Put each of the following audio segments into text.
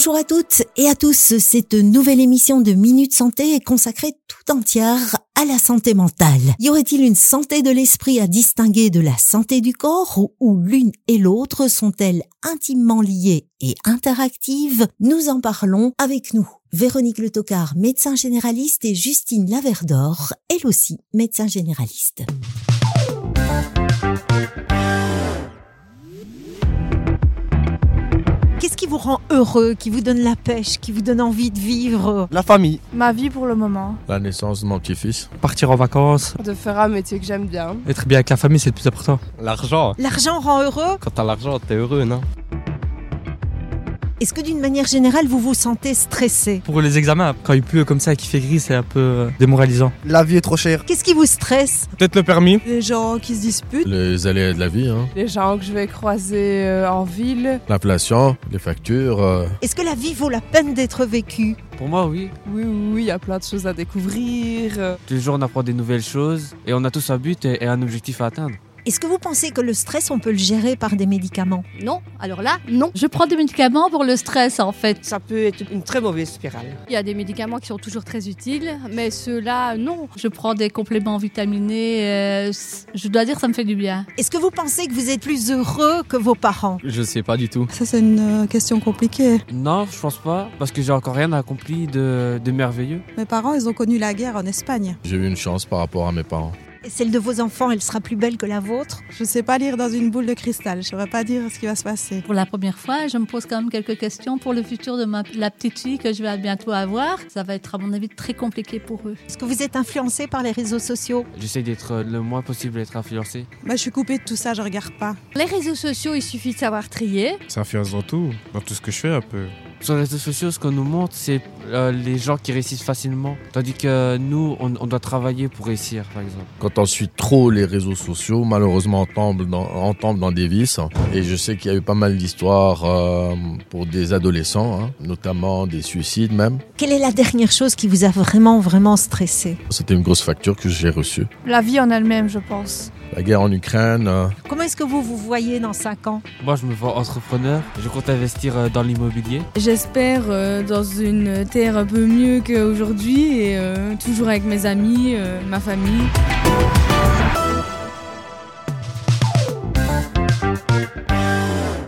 Bonjour à toutes et à tous. Cette nouvelle émission de Minute Santé est consacrée tout entière à la santé mentale. Y aurait-il une santé de l'esprit à distinguer de la santé du corps ou, l'une et l'autre sont-elles intimement liées et interactives? Nous en parlons avec nous. Véronique Le Tocard, médecin généraliste et Justine Laverdor, elle aussi médecin généraliste. Vous rend heureux, qui vous donne la pêche, qui vous donne envie de vivre? La famille. Ma vie pour le moment. La naissance de mon petit-fils. Partir en vacances. De faire un métier que j'aime bien. Être bien avec la famille, c'est le plus important. L'argent. L'argent rend heureux? Quand t'as l'argent, t'es heureux, non? Est-ce que d'une manière générale, vous vous sentez stressé Pour les examens, quand il pleut comme ça et qu'il fait gris, c'est un peu euh, démoralisant. La vie est trop chère. Qu'est-ce qui vous stresse Peut-être le permis. Les gens qui se disputent. Les aléas de la vie, hein. Les gens que je vais croiser euh, en ville. L'inflation, les factures. euh, Est-ce que la vie vaut la peine d'être vécue Pour moi, oui. Oui, oui, oui, il y a plein de choses à découvrir. Tous les jours, on apprend des nouvelles choses et on a tous un but et un objectif à atteindre. Est-ce que vous pensez que le stress, on peut le gérer par des médicaments? Non, alors là, non. Je prends des médicaments pour le stress en fait. Ça peut être une très mauvaise spirale. Il y a des médicaments qui sont toujours très utiles, mais ceux-là, non. Je prends des compléments vitaminés. euh, c- je dois dire, ça me fait du bien. Est-ce que vous pensez que vous êtes plus heureux que vos parents? Je sais pas du tout. Ça, c'est une euh, question compliquée. Non, je pense pas, parce que j'ai encore rien accompli de, de merveilleux. Mes parents, ils ont connu la guerre en Espagne. J'ai eu une chance par rapport à mes parents. Et celle de vos enfants, elle sera plus belle que la vôtre Je sais pas lire dans une boule de cristal. Je saurais pas dire ce qui va se passer. Pour la première fois, je me pose quand même quelques questions pour le futur de ma, la petite fille que je vais bientôt avoir. Ça va être, à mon avis, très compliqué pour eux. Est-ce que vous êtes influencé par les réseaux sociaux J'essaie d'être euh, le moins possible d'être influencé. Moi, je suis coupée de tout ça, je regarde pas. Les réseaux sociaux, il suffit de savoir trier. Ça influence dans tout, dans tout ce que je fais un peu. Sur les réseaux sociaux, ce qu'on nous montre, c'est euh, les gens qui réussissent facilement. Tandis que nous, on, on doit travailler pour réussir, par exemple. Quand on suit trop les réseaux sociaux, malheureusement, on tombe dans, on tombe dans des vices. Et je sais qu'il y a eu pas mal d'histoires euh, pour des adolescents, hein, notamment des suicides même. Quelle est la dernière chose qui vous a vraiment, vraiment stressé? C'était une grosse facture que j'ai reçue. La vie en elle-même, je pense. La guerre en Ukraine, euh, Comment est-ce que vous vous voyez dans 5 ans? Moi, je me vois entrepreneur. Je compte investir dans l'immobilier. J'espère euh, dans une terre un peu mieux qu'aujourd'hui et euh, toujours avec mes amis, euh, ma famille.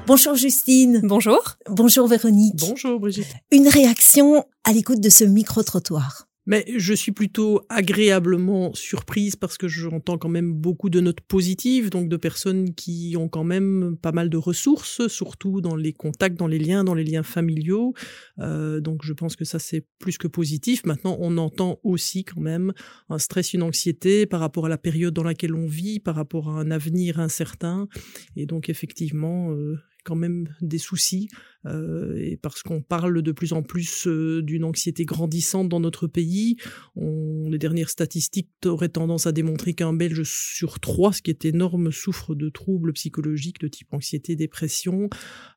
Bonjour Justine. Bonjour. Bonjour Véronique. Bonjour Brigitte. Une réaction à l'écoute de ce micro-trottoir. Mais je suis plutôt agréablement surprise parce que j'entends quand même beaucoup de notes positives, donc de personnes qui ont quand même pas mal de ressources, surtout dans les contacts, dans les liens, dans les liens familiaux. Euh, donc je pense que ça c'est plus que positif. Maintenant, on entend aussi quand même un stress, une anxiété par rapport à la période dans laquelle on vit, par rapport à un avenir incertain. Et donc effectivement, euh, quand même des soucis euh, et parce qu'on parle de plus en plus euh, d'une anxiété grandissante dans notre pays. Les dernières statistiques auraient tendance à démontrer qu'un Belge sur trois, ce qui est énorme, souffre de troubles psychologiques de type anxiété, dépression.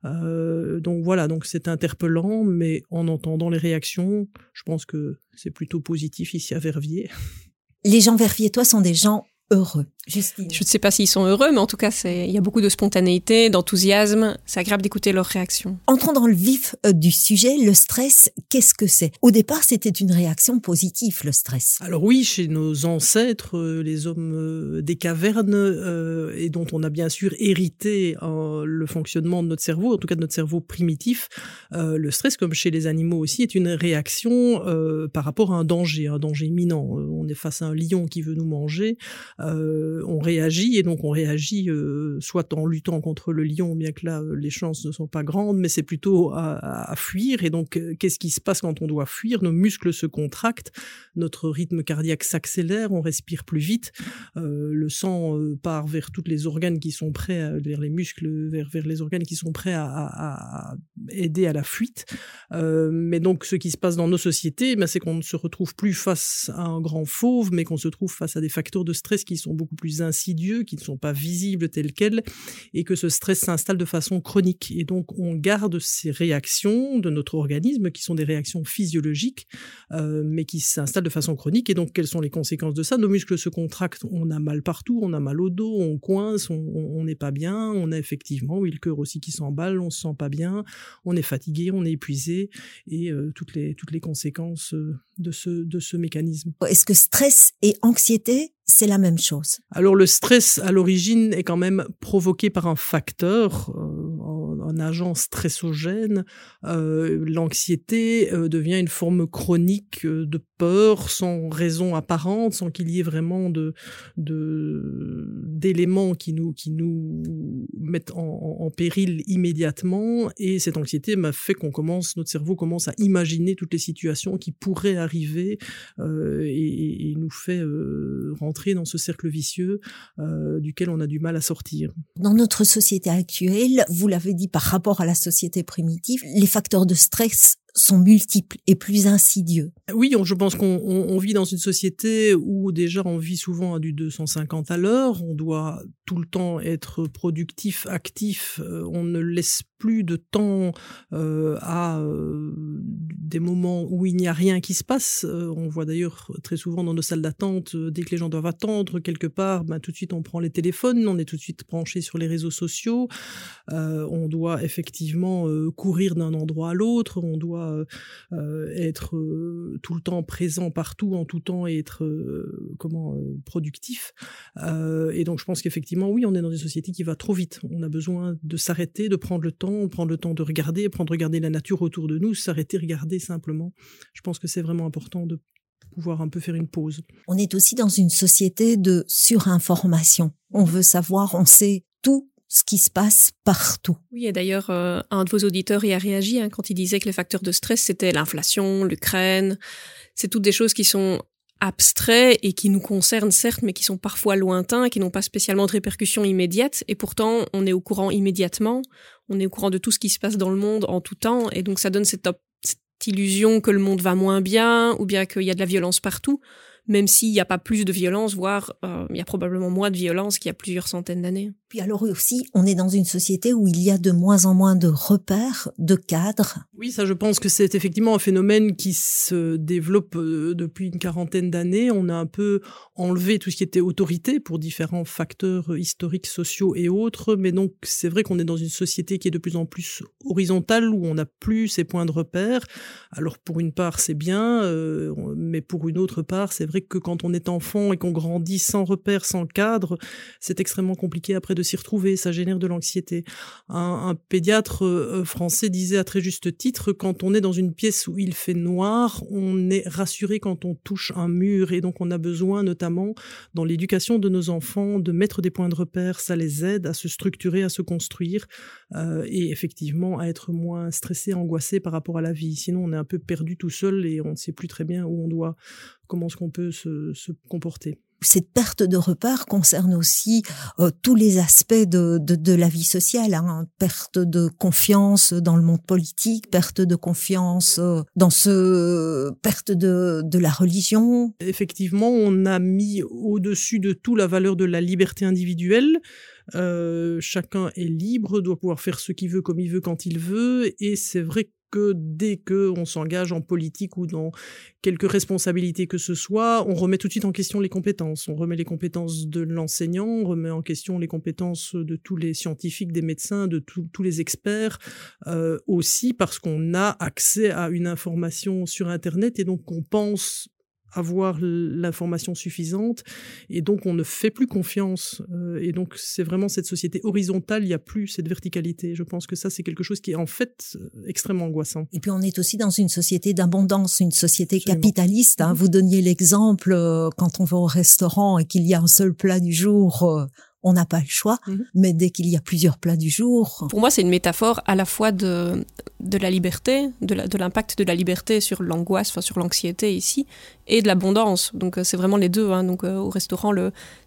Euh, donc voilà, donc c'est interpellant, mais en entendant les réactions, je pense que c'est plutôt positif ici à Verviers. Les gens verviétois sont des gens heureux. Justine. Je ne sais pas s'ils sont heureux, mais en tout cas, il y a beaucoup de spontanéité, d'enthousiasme. C'est agréable d'écouter leurs réactions. Entrons dans le vif euh, du sujet, le stress, qu'est-ce que c'est? Au départ, c'était une réaction positive, le stress. Alors oui, chez nos ancêtres, euh, les hommes euh, des cavernes, euh, et dont on a bien sûr hérité euh, le fonctionnement de notre cerveau, en tout cas de notre cerveau primitif, euh, le stress, comme chez les animaux aussi, est une réaction euh, par rapport à un danger, un danger imminent. On est face à un lion qui veut nous manger, euh, on réagit, et donc on réagit euh, soit en luttant contre le lion, bien que là euh, les chances ne sont pas grandes, mais c'est plutôt à, fuir. Et donc, qu'est-ce qui se passe quand on doit fuir? Nos muscles se contractent, notre rythme cardiaque s'accélère, on respire plus vite, le sang part vers tous les organes qui sont prêts, à- vers les muscles, vers, les organes qui sont prêts à, aider à la fuite. Mais donc, ce qui se passe dans nos sociétés, ben, c'est qu'on ne se retrouve plus face à un grand fauve, mais qu'on se trouve face à des facteurs de stress qui sont beaucoup plus insidieux, qui ne sont pas visibles tels quels, et que ce stress s'installe de façon chronique. Et donc on garde ces réactions de notre organisme, qui sont des réactions physiologiques, euh, mais qui s'installent de façon chronique. Et donc quelles sont les conséquences de ça? Nos muscles se contractent, on a mal partout, on a mal au dos, on coince, on n'est pas bien, on a effectivement, oui, le cœur aussi qui s'emballe, on se sent pas bien, on est fatigué, on est épuisé, et euh, toutes les toutes les conséquences euh, de ce de ce mécanisme. Est-ce que stress et anxiété c'est la même chose. Alors le stress à l'origine est quand même provoqué par un facteur, euh, un agent stressogène. Euh, L'anxiété euh, devient une forme chronique euh, de peur sans raison apparente, sans qu'il y ait vraiment d'éléments qui nous qui nous mettent en, péril immédiatement. Et cette anxiété m'a fait qu'on commence, notre cerveau commence à imaginer toutes les situations qui pourraient arriver et, nous fait rentrer dans ce cercle vicieux duquel on a du mal à sortir. Dans notre société actuelle, vous l'avez dit par rapport à la société primitive, les facteurs de stress sont multiples et plus insidieux. Oui, je pense qu'on vit dans une société où déjà on vit souvent à du 250 à l'heure, on doit tout le temps être productif, actif, euh, on ne laisse plus de temps euh, à euh, des moments où il n'y a rien qui se passe. on voit d'ailleurs très souvent dans nos salles d'attente, dès que les gens doivent attendre quelque part, ben, tout de suite on prend les téléphones, on est tout de suite branché sur les réseaux sociaux, on doit effectivement courir d'un endroit à l'autre, on doit euh, euh, être euh, tout le temps présent partout, en tout temps, et être comment productif. et donc, je pense qu'effectivement, oui, on est dans une société qui va trop vite. On a besoin de s'arrêter, de prendre le temps, prendre le temps de regarder, prendre regarder la nature autour de nous, s'arrêter, regarder simplement. Je pense que c'est vraiment important de pouvoir un peu faire une pause. On est aussi dans une société de surinformation. On veut savoir, on sait tout ce qui se passe partout. Oui, et d'ailleurs, euh, un de vos auditeurs y a réagi hein, quand il disait que les facteurs de stress, c'était l'inflation, l'Ukraine. C'est toutes des choses qui sont abstraits et qui nous concernent certes, mais qui sont parfois lointains, qui n'ont pas spécialement de répercussions immédiates. Et pourtant, on est au courant immédiatement. On est au courant de tout ce qui se passe dans le monde en tout temps. Et donc, ça donne cette, cette illusion que le monde va moins bien ou bien qu'il y a de la violence partout même s'il n'y a pas plus de violence, voire euh, il y a probablement moins de violence qu'il y a plusieurs centaines d'années. Puis alors aussi, on est dans une société où il y a de moins en moins de repères, de cadres. Oui, ça je pense que c'est effectivement un phénomène qui se développe euh, depuis une quarantaine d'années. On a un peu enlevé tout ce qui était autorité pour différents facteurs historiques, sociaux et autres. Mais donc c'est vrai qu'on est dans une société qui est de plus en plus horizontale, où on n'a plus ces points de repère. Alors pour une part c'est bien, euh, mais pour une autre part c'est vrai que quand on est enfant et qu'on grandit sans repère, sans cadre, c'est extrêmement compliqué après de s'y retrouver. Ça génère de l'anxiété. Un, pédiatre euh, français disait à très juste titre, quand on est dans une pièce où il fait noir, on est rassuré quand on touche un mur et donc on a besoin notamment dans l'éducation de nos enfants de mettre des points de repère. Ça les aide à se structurer, à se construire euh, et effectivement à être moins stressé, angoissé par rapport à la vie. Sinon, on est un peu perdu tout seul et on ne sait plus très bien où on doit comment est-ce qu'on peut se, se, comporter. Cette perte de repères concerne aussi euh, tous les aspects de, de, de la vie sociale, hein. perte de confiance dans le monde politique, perte de confiance euh, dans ce perte de, de la religion. Effectivement, on a mis au-dessus de tout la valeur de la liberté individuelle. Euh, chacun est libre, doit pouvoir faire ce qu'il veut comme il veut quand il veut, et c'est vrai dès que on s'engage en politique ou dans quelque responsabilité que ce soit, on remet tout de suite en question les compétences. On remet les compétences de l'enseignant, on remet en question les compétences de tous les scientifiques, des médecins, de tous les experts, euh, aussi parce qu'on a accès à une information sur Internet et donc on pense avoir l'information suffisante et donc on ne fait plus confiance euh, et donc c'est vraiment cette société horizontale il n'y a plus cette verticalité je pense que ça c'est quelque chose qui est en fait euh, extrêmement angoissant et puis on est aussi dans une société d'abondance une société capitaliste hein. Mm-hmm. vous donniez l'exemple euh, quand on va au restaurant et qu'il y a un seul plat du jour on n'a pas le choix, mhm. mais dès qu'il y a plusieurs plats du jour. Pour moi, c'est une métaphore à la fois de, de la liberté, de l'impact de, de, la liberté sur l'angoisse, enfin sur l'anxiété ici, et de l'abondance. Donc euh, c'est vraiment les deux. Hein. Donc euh, au restaurant,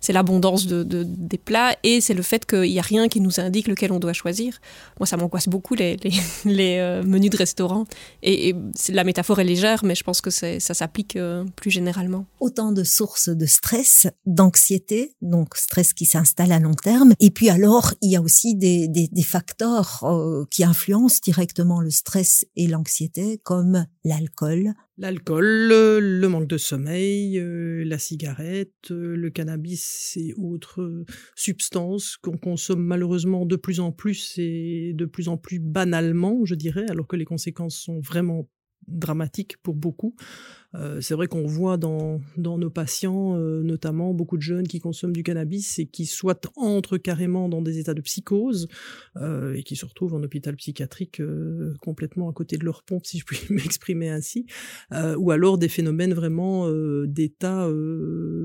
c'est l'abondance de, des plats et c'est le fait qu'il n'y a rien qui nous indique lequel on doit choisir. Moi, ça m'angoisse beaucoup les, les, les euh, menus de restaurant. Et, et la métaphore est légère, mais je pense que ça s'applique plus généralement. Autant de sources de stress, d'anxiété, donc stress qui s'installe à long terme. Et puis alors, il y a aussi des, facteurs qui influencent directement le stress et l'anxiété, comme l'alcool, L'alcool, le manque de sommeil, euh, la cigarette, euh, le cannabis et autres substances qu'on consomme malheureusement de plus en plus et de plus en plus banalement, je dirais, alors que les conséquences sont vraiment dramatique pour beaucoup. Euh, c'est vrai qu'on voit dans, dans nos patients, euh, notamment beaucoup de jeunes qui consomment du cannabis et qui soit entrent carrément dans des états de psychose euh, et qui se retrouvent en hôpital psychiatrique complètement à côté de leur pompe, si je puis m'exprimer ainsi, ou alors des phénomènes vraiment d'état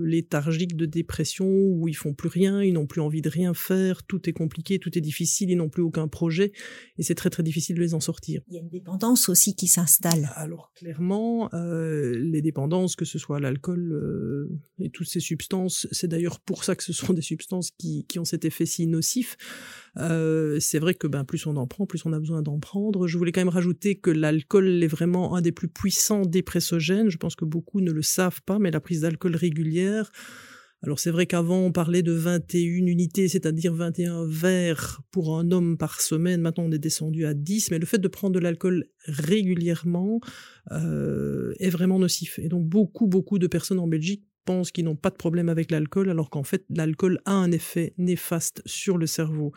léthargique de dépression où ils font plus rien, ils n'ont plus envie de rien faire, tout est compliqué, tout est difficile, ils n'ont plus aucun projet et c'est très très difficile de les en sortir. Il y a une dépendance aussi qui s'installe. Alors clairement, euh, les dépendances, que ce soit l'alcool euh, et toutes ces substances, c'est d'ailleurs pour ça que ce sont des substances qui, qui ont cet effet si nocif. Euh, c'est vrai que ben, plus on en prend, plus on a besoin d'en prendre. Je voulais quand même rajouter que l'alcool est vraiment un des plus puissants dépressogènes. Je pense que beaucoup ne le savent pas, mais la prise d'alcool régulière alors c'est vrai qu'avant on parlait de 21 unités, c'est-à-dire 21 verres pour un homme par semaine. Maintenant on est descendu à 10, mais le fait de prendre de l'alcool régulièrement euh, est vraiment nocif. Et donc beaucoup beaucoup de personnes en Belgique pensent qu'ils n'ont pas de problème avec l'alcool, alors qu'en fait l'alcool a un effet néfaste sur le cerveau.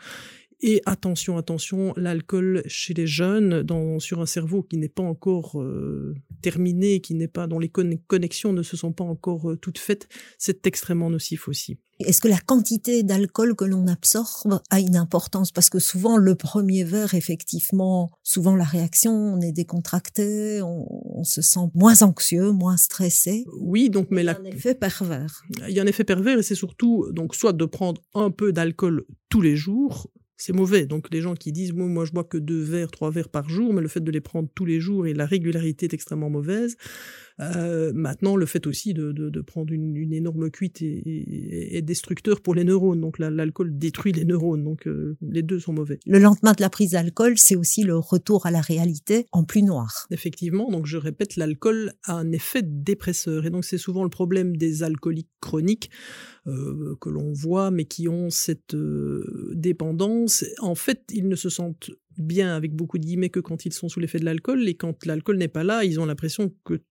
Et attention, attention, l'alcool chez les jeunes, dans, sur un cerveau qui n'est pas encore euh, terminé, qui n'est pas, dont les connexions ne se sont pas encore euh, toutes faites, c'est extrêmement nocif aussi. Est-ce que la quantité d'alcool que l'on absorbe a une importance? Parce que souvent, le premier verre, effectivement, souvent la réaction, on est décontracté, on, se sent moins anxieux, moins stressé. Oui, donc mais il y a un effet pervers. Il y a un effet pervers et c'est surtout donc soit de prendre un peu d'alcool tous les jours, c'est mauvais. Donc les gens qui disent moi, moi je bois que deux verres, trois verres par jour, mais le fait de les prendre tous les jours et la régularité est extrêmement mauvaise. Euh, maintenant, le fait aussi de, de, de prendre une, une, énorme cuite est, est, destructeur pour les neurones. Donc l'alcool détruit les neurones. Donc euh, les deux sont mauvais. Le lendemain de la prise d'alcool, c'est aussi le retour à la réalité en plus noir. Effectivement. Donc je répète, l'alcool a un effet dépresseur. Et donc c'est souvent le problème des alcooliques chroniques euh, que l'on voit, mais qui ont cette euh, dépendance. En fait, ils ne se sentent bien avec beaucoup de guillemets que quand ils sont sous l'effet de l'alcool et quand l'alcool n'est pas là, ils ont l'impression que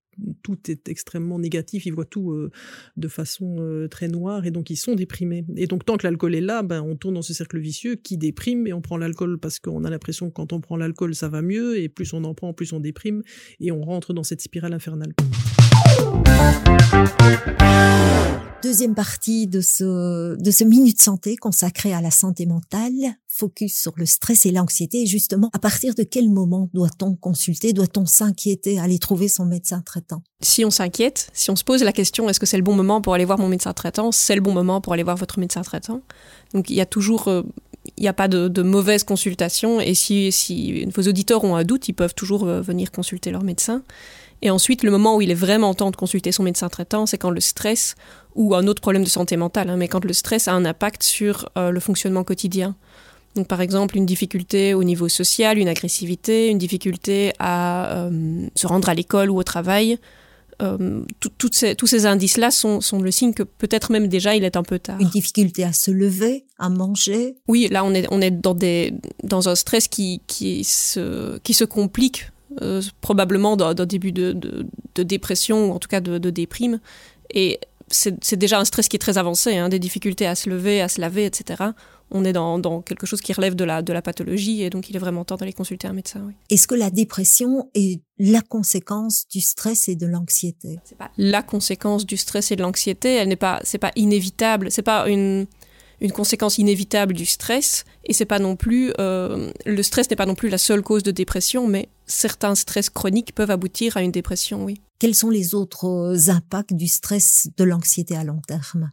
tout est extrêmement négatif, ils voient tout euh, de façon euh, très noire et donc ils sont déprimés. Et donc tant que l'alcool est là, ben, on tourne dans ce cercle vicieux qui déprime et on prend l'alcool parce qu'on a l'impression que quand on prend l'alcool ça va mieux et plus on en prend, plus on déprime et on rentre dans cette spirale infernale. Deuxième partie de ce, de ce Minute Santé consacré à la santé mentale, focus sur le stress et l'anxiété. Justement, à partir de quel moment doit-on consulter, doit-on s'inquiéter, aller trouver son médecin traitant? Si on s'inquiète, si on se pose la question est-ce que c'est le bon moment pour aller voir mon médecin traitant, c'est le bon moment pour aller voir votre médecin traitant. Donc il y a toujours... Euh, il n'y a pas de, de, mauvaise consultation et si, si vos auditeurs ont un doute, ils peuvent toujours euh, venir consulter leur médecin. Et ensuite, le moment où il est vraiment temps de consulter son médecin traitant, c'est quand le stress ou un autre problème de santé mentale, hein, mais quand le stress a un impact sur euh, le fonctionnement quotidien. Donc, par exemple, une difficulté au niveau social, une agressivité, une difficulté à euh, se rendre à l'école ou au travail. Euh, ces, tous ces indices-là sont, sont, le signe que peut-être même déjà il est un peu tard. Une difficulté à se lever, à manger. Oui, là on est, on est dans, des, dans un stress qui, qui, se, qui se complique euh, probablement d'un début de, de, de, dépression ou en tout cas de, de déprime. Et c'est déjà un stress qui est très avancé, hein, des difficultés à se lever, à se laver, etc. On est dans, dans, quelque chose qui relève de la, de la pathologie et donc il est vraiment temps d'aller consulter un médecin. Oui. Est-ce que la dépression est la conséquence du stress et de l'anxiété? C'est pas la conséquence du stress et de l'anxiété. Elle n'est pas, c'est pas inévitable. C'est pas une une conséquence inévitable du stress et c'est pas non plus euh, le stress n'est pas non plus la seule cause de dépression mais certains stress chroniques peuvent aboutir à une dépression oui quels sont les autres impacts du stress de l'anxiété à long terme?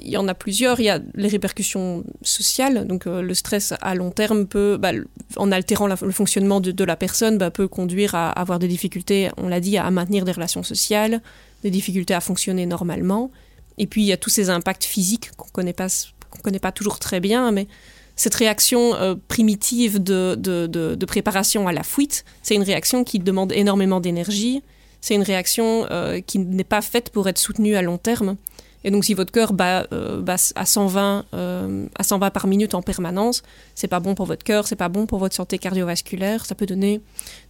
Il y en a plusieurs. Il y a les répercussions sociales. Donc, euh, le stress à long terme peut, bah, en altérant le fonctionnement de, la personne, bah, peut conduire à avoir des difficultés, on l'a dit, à maintenir des relations sociales, des difficultés à fonctionner normalement. Et puis, il y a tous ces impacts physiques qu'on connaît pas, qu'on connaît pas toujours très bien, mais cette réaction euh, primitive de, de, préparation à la fuite, c'est une réaction qui demande énormément d'énergie. C'est une réaction euh, qui n'est pas faite pour être soutenue à long terme. Et donc, si votre cœur bat, euh, à 120 euh, à 120 par minute en permanence, c'est pas bon pour votre cœur, c'est pas bon pour votre santé cardiovasculaire. Ça peut donner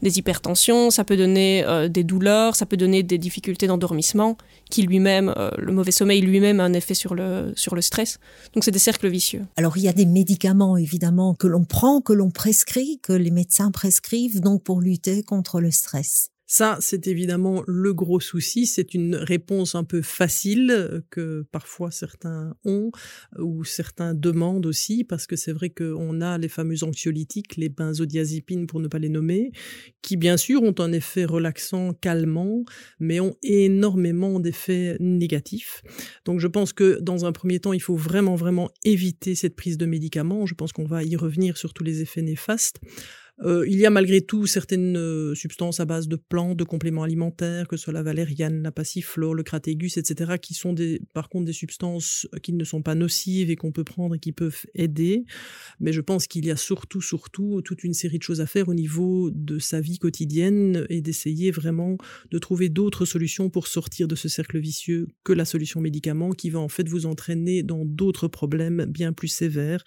des hypertensions, ça peut donner euh, des douleurs, ça peut donner des difficultés d'endormissement, qui lui-même, le mauvais sommeil lui-même a un effet sur le sur le stress. Donc, c'est des cercles vicieux. Alors, il y a des médicaments évidemment que l'on prend, que l'on prescrit, que les médecins prescrivent donc pour lutter contre le stress. Ça, c'est évidemment le gros souci. C'est une réponse un peu facile euh, que parfois certains ont ou certains demandent aussi parce que c'est vrai qu'on a les fameux anxiolytiques, les benzodiazépines pour ne pas les nommer, qui bien sûr ont un effet relaxant, calmant, mais ont énormément d'effets négatifs. Donc je pense que dans un premier temps, il faut vraiment, vraiment éviter cette prise de médicaments. Je pense qu'on va y revenir sur tous les effets néfastes. Euh, il y a malgré tout certaines euh, substances à base de plantes, de compléments alimentaires, que ce soit la valériane, la passiflore, le cratégus, etc., qui sont des, par contre des substances qui ne sont pas nocives et qu'on peut prendre et qui peuvent aider. Mais je pense qu'il y a surtout, surtout toute une série de choses à faire au niveau de sa vie quotidienne et d'essayer vraiment de trouver d'autres solutions pour sortir de ce cercle vicieux que la solution médicament qui va en fait vous entraîner dans d'autres problèmes bien plus sévères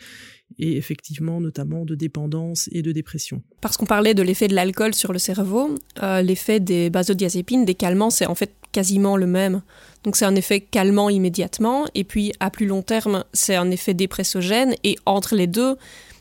et effectivement notamment de dépendance et de dépression. Parce qu'on parlait de l'effet de l'alcool sur le cerveau, euh, l'effet des benzodiazépines, des calmants, c'est en fait quasiment le même. Donc c'est un effet calmant immédiatement, et puis à plus long terme, c'est un effet dépressogène, et entre les deux,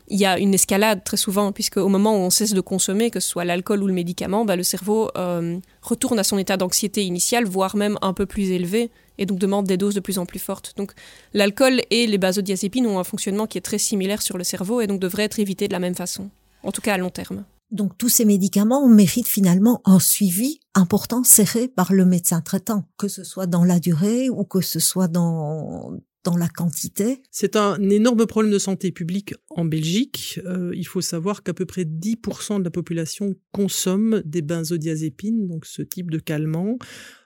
il y a une escalade très souvent, puisque au moment où on cesse de consommer, que ce soit l'alcool ou le médicament, bah, le cerveau euh, retourne à son état d'anxiété initial, voire même un peu plus élevé, et donc demande des doses de plus en plus fortes. Donc l'alcool et les benzodiazépines ont un fonctionnement qui est très similaire sur le cerveau, et donc devraient être évités de la même façon, en tout cas à long terme. Donc tous ces médicaments méritent finalement un suivi important serré par le médecin traitant, que ce soit dans la durée ou que ce soit dans dans la quantité C'est un énorme problème de santé publique en Belgique. Euh, il faut savoir qu'à peu près 10% de la population consomme des benzodiazépines, donc ce type de calmant.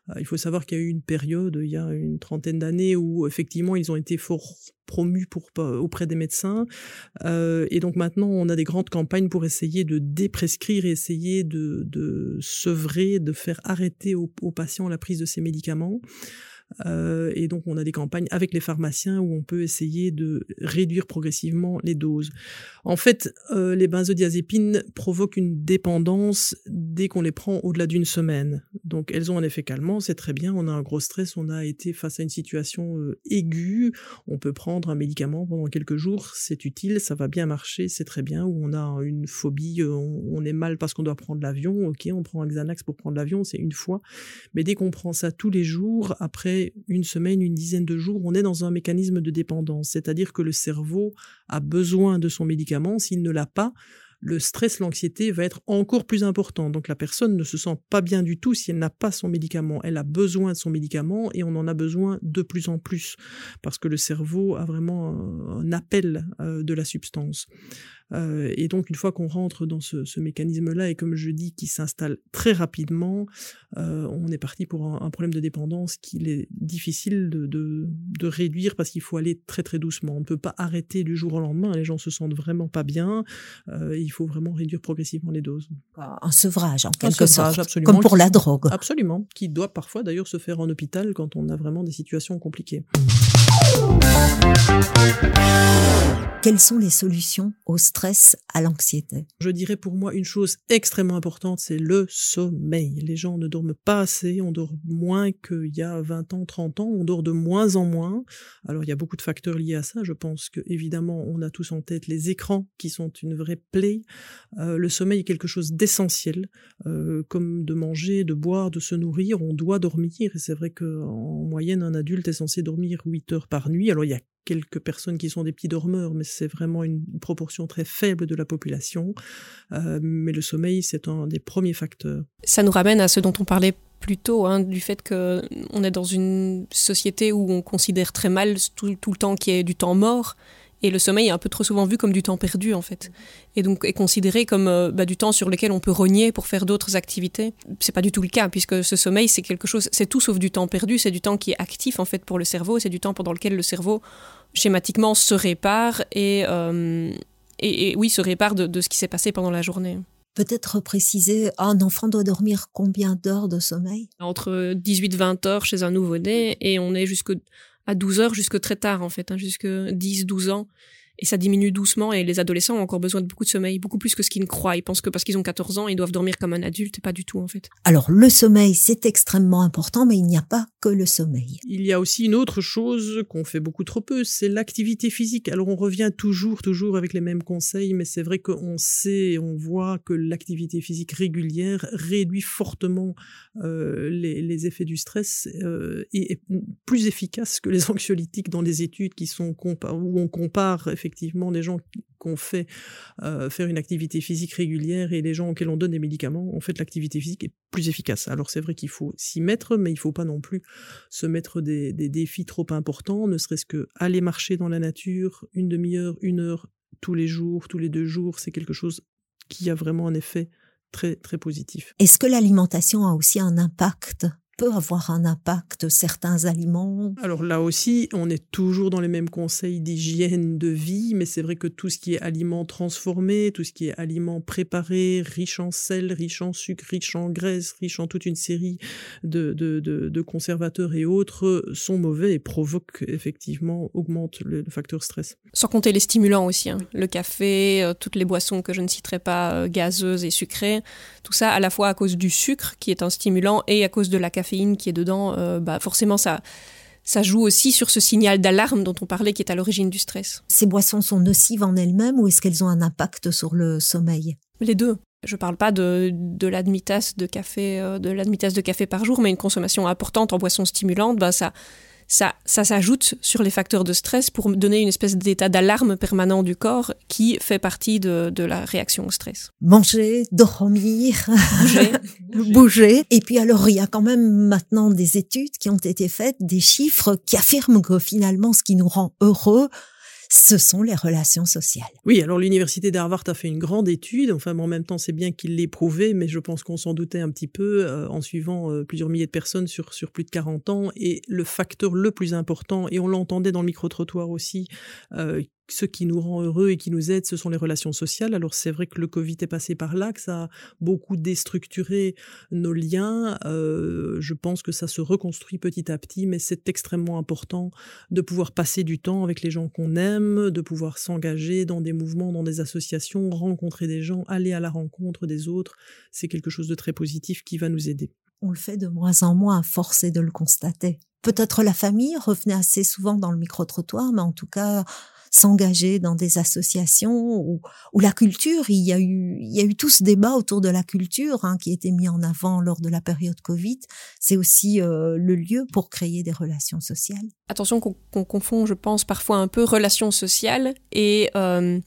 Euh, il faut savoir qu'il y a eu une période, il y a une trentaine d'années, où effectivement ils ont été fort promus pour, auprès des médecins. Euh, et donc maintenant, on a des grandes campagnes pour essayer de déprescrire, essayer de, de sevrer, de faire arrêter aux patients la prise de ces médicaments. Euh, et donc, on a des campagnes avec les pharmaciens où on peut essayer de réduire progressivement les doses. En fait, euh, les benzodiazépines provoquent une dépendance dès qu'on les prend au-delà d'une semaine. Donc, elles ont un effet calmant, c'est très bien. On a un gros stress, on a été face à une situation euh, aiguë. On peut prendre un médicament pendant quelques jours, c'est utile, ça va bien marcher, c'est très bien. Ou on a une phobie, on, on est mal parce qu'on doit prendre l'avion. Ok, on prend un Xanax pour prendre l'avion, c'est une fois. Mais dès qu'on prend ça tous les jours, après une semaine, une dizaine de jours, on est dans un mécanisme de dépendance, c'est-à-dire que le cerveau a besoin de son médicament, s'il ne l'a pas, le stress, l'anxiété va être encore plus important. Donc la personne ne se sent pas bien du tout si elle n'a pas son médicament. Elle a besoin de son médicament et on en a besoin de plus en plus parce que le cerveau a vraiment un appel euh, de la substance. Euh, et donc, une fois qu'on rentre dans ce, mécanisme-là, et comme je dis, qui s'installe très rapidement, euh, on est parti pour un, problème de dépendance qu'il est difficile de, réduire parce qu'il faut aller très très doucement. On ne peut pas arrêter du jour au lendemain. Les gens se sentent vraiment pas bien. Il faut vraiment réduire progressivement les doses. Un sevrage, en quelque sorte, absolument, comme pour la drogue. Absolument, qui doit parfois d'ailleurs se faire en hôpital quand on a vraiment des situations compliquées. Quelles sont les solutions au stress, à l'anxiété? Je dirais pour moi une chose extrêmement importante, c'est le sommeil. Les gens ne dorment pas assez, on dort moins qu'il y a 20 ans, 30 ans, on dort de moins en moins. Alors il y a beaucoup de facteurs liés à ça. Je pense que évidemment on a tous en tête les écrans qui sont une vraie plaie. Euh, le sommeil est quelque chose d'essentiel, euh, comme de manger, de boire, de se nourrir. On doit dormir et c'est vrai qu'en moyenne un adulte est censé dormir 8 heures par nuit. Alors il y a quelques personnes qui sont des petits dormeurs, mais c'est vraiment une proportion très faible de la population. Euh, mais le sommeil, c'est un des premiers facteurs. Ça nous ramène à ce dont on parlait plus tôt, hein, du fait qu'on est dans une société où on considère très mal tout, tout le temps qui est du temps mort et le sommeil est un peu trop souvent vu comme du temps perdu, en fait. Et donc est considéré comme euh, bah, du temps sur lequel on peut rogner pour faire d'autres activités. C'est pas du tout le cas, puisque ce sommeil, c'est quelque chose, c'est tout sauf du temps perdu, c'est du temps qui est actif, en fait, pour le cerveau. C'est du temps pendant lequel le cerveau, schématiquement, se répare et, euh, et, oui, se répare de, de ce qui s'est passé pendant la journée. Peut-être préciser, un enfant doit dormir combien d'heures de sommeil? Entre 18-20 heures chez un nouveau-né et on est jusque à 12 heures jusque très tard en fait, hein, jusque 10-12 ans et ça diminue doucement et les adolescents ont encore besoin de beaucoup de sommeil, beaucoup plus que ce qu'ils ne croient. Ils pensent que parce qu'ils ont 14 ans, ils doivent dormir comme un adulte et pas du tout en fait. Alors le sommeil, c'est extrêmement important, mais il n'y a pas que le sommeil. Il y a aussi une autre chose qu'on fait beaucoup trop peu, c'est l'activité physique. Alors on revient toujours, toujours avec les mêmes conseils, mais c'est vrai qu'on sait, on voit que l'activité physique régulière réduit fortement euh, les, les, effets du stress euh, et est plus efficace que les anxiolytiques dans les études qui sont où on compare effectivement effectivement des gens qui ont fait euh, faire une activité physique régulière et les gens auxquels on donne des médicaments, en fait l'activité physique est plus efficace. Alors c'est vrai qu'il faut s'y mettre, mais il faut pas non plus se mettre des, des défis trop importants, ne serait-ce que aller marcher dans la nature une demi-heure, une heure tous les jours, tous les deux jours, c'est quelque chose qui a vraiment un effet très très positif. Est-ce que l'alimentation a aussi un impact? Peut avoir un impact certains aliments Alors là aussi, on est toujours dans les mêmes conseils d'hygiène de vie, mais c'est vrai que tout ce qui est aliments transformés, tout ce qui est aliments préparés, riches en sel, riches en sucre, riches en graisse, riches en toute une série de, de, de, conservateurs et autres, sont mauvais et provoquent effectivement, augmentent le, facteur stress. Sans compter les stimulants aussi, hein. le café, euh, toutes les boissons que je ne citerai pas, euh, gazeuses et sucrées, tout ça à la fois à cause du sucre qui est un stimulant et à cause de la caféine qui est dedans, euh, bah forcément ça ça joue aussi sur ce signal d'alarme dont on parlait qui est à l'origine du stress. Ces boissons sont nocives en elles-mêmes ou est-ce qu'elles ont un impact sur le sommeil? Les deux. Je parle pas de, de la demi-tasse de café, euh, de la de café par jour, mais une consommation importante en boissons stimulantes, bah ça, ça, ça s'ajoute sur les facteurs de stress pour donner une espèce d'état d'alarme permanent du corps qui fait partie de, de la réaction au stress. Manger, dormir, bouger. bouger. Et puis alors, il y a quand même maintenant des études qui ont été faites, des chiffres qui affirment que finalement, ce qui nous rend heureux, ce sont les relations sociales. Oui, alors l'université d'Harvard a fait une grande étude, enfin en même temps c'est bien qu'il l'ait prouvé, mais je pense qu'on s'en doutait un petit peu euh, en suivant euh, plusieurs milliers de personnes sur, sur plus de 40 ans, et le facteur le plus important, et on l'entendait dans le micro-trottoir aussi, euh, ce qui nous rend heureux et qui nous aide, ce sont les relations sociales. Alors c'est vrai que le Covid est passé par là, que ça a beaucoup déstructuré nos liens. Euh, je pense que ça se reconstruit petit à petit, mais c'est extrêmement important de pouvoir passer du temps avec les gens qu'on aime, de pouvoir s'engager dans des mouvements, dans des associations, rencontrer des gens, aller à la rencontre des autres. C'est quelque chose de très positif qui va nous aider. On le fait de moins en moins, force est de le constater. Peut-être la famille revenait assez souvent dans le micro-trottoir, mais en tout cas, s'engager dans des associations ou, la culture. Il y a eu, il y a eu tout ce débat autour de la culture hein, qui était mis en avant lors de la période Covid. C'est aussi euh, le lieu pour créer des relations sociales. Attention qu'on confond, je pense, parfois un peu relations sociales et euh,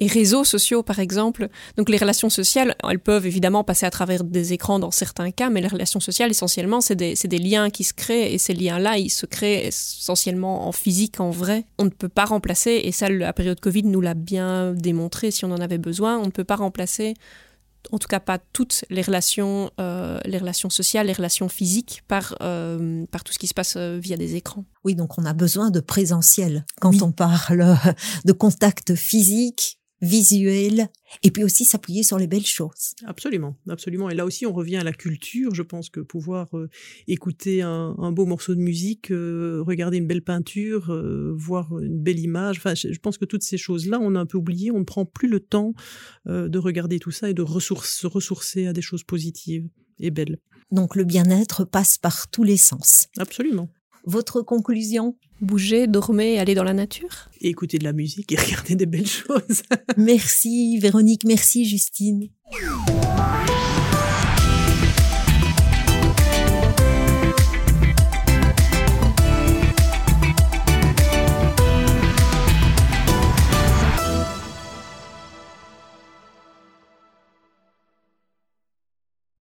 et réseaux sociaux, par exemple. Donc les relations sociales, elles peuvent évidemment passer à travers des écrans dans certains cas, mais les relations sociales, essentiellement, c'est des, des, liens qui se créent, et ces liens-là, ils se créent essentiellement en physique, en vrai. On ne peut pas remplacer, et ça, la période Covid nous l'a bien démontré si on en avait besoin, on ne peut pas remplacer en tout cas pas toutes les relations, euh, les relations sociales, les relations physiques par, euh, par tout ce qui se passe euh, via des écrans. Oui, donc on a besoin de présentiel quand on parle de contact physique visuel et puis aussi s'appuyer sur les belles choses. Absolument, absolument. Et là aussi, on revient à la culture. Je pense que pouvoir euh, écouter un, un, beau morceau de musique, euh, regarder une belle peinture, euh, voir une belle image. Enfin, je, pense que toutes ces choses-là, on a un peu oublié. On ne prend plus le temps de regarder tout ça et de ressource, se ressourcer à des choses positives et belles. Donc le bien-être passe par tous les sens. Absolument. Votre conclusion? Bouger, dormir, aller dans la nature? Écouter de la musique et regarder des belles choses. merci Véronique, merci Justine.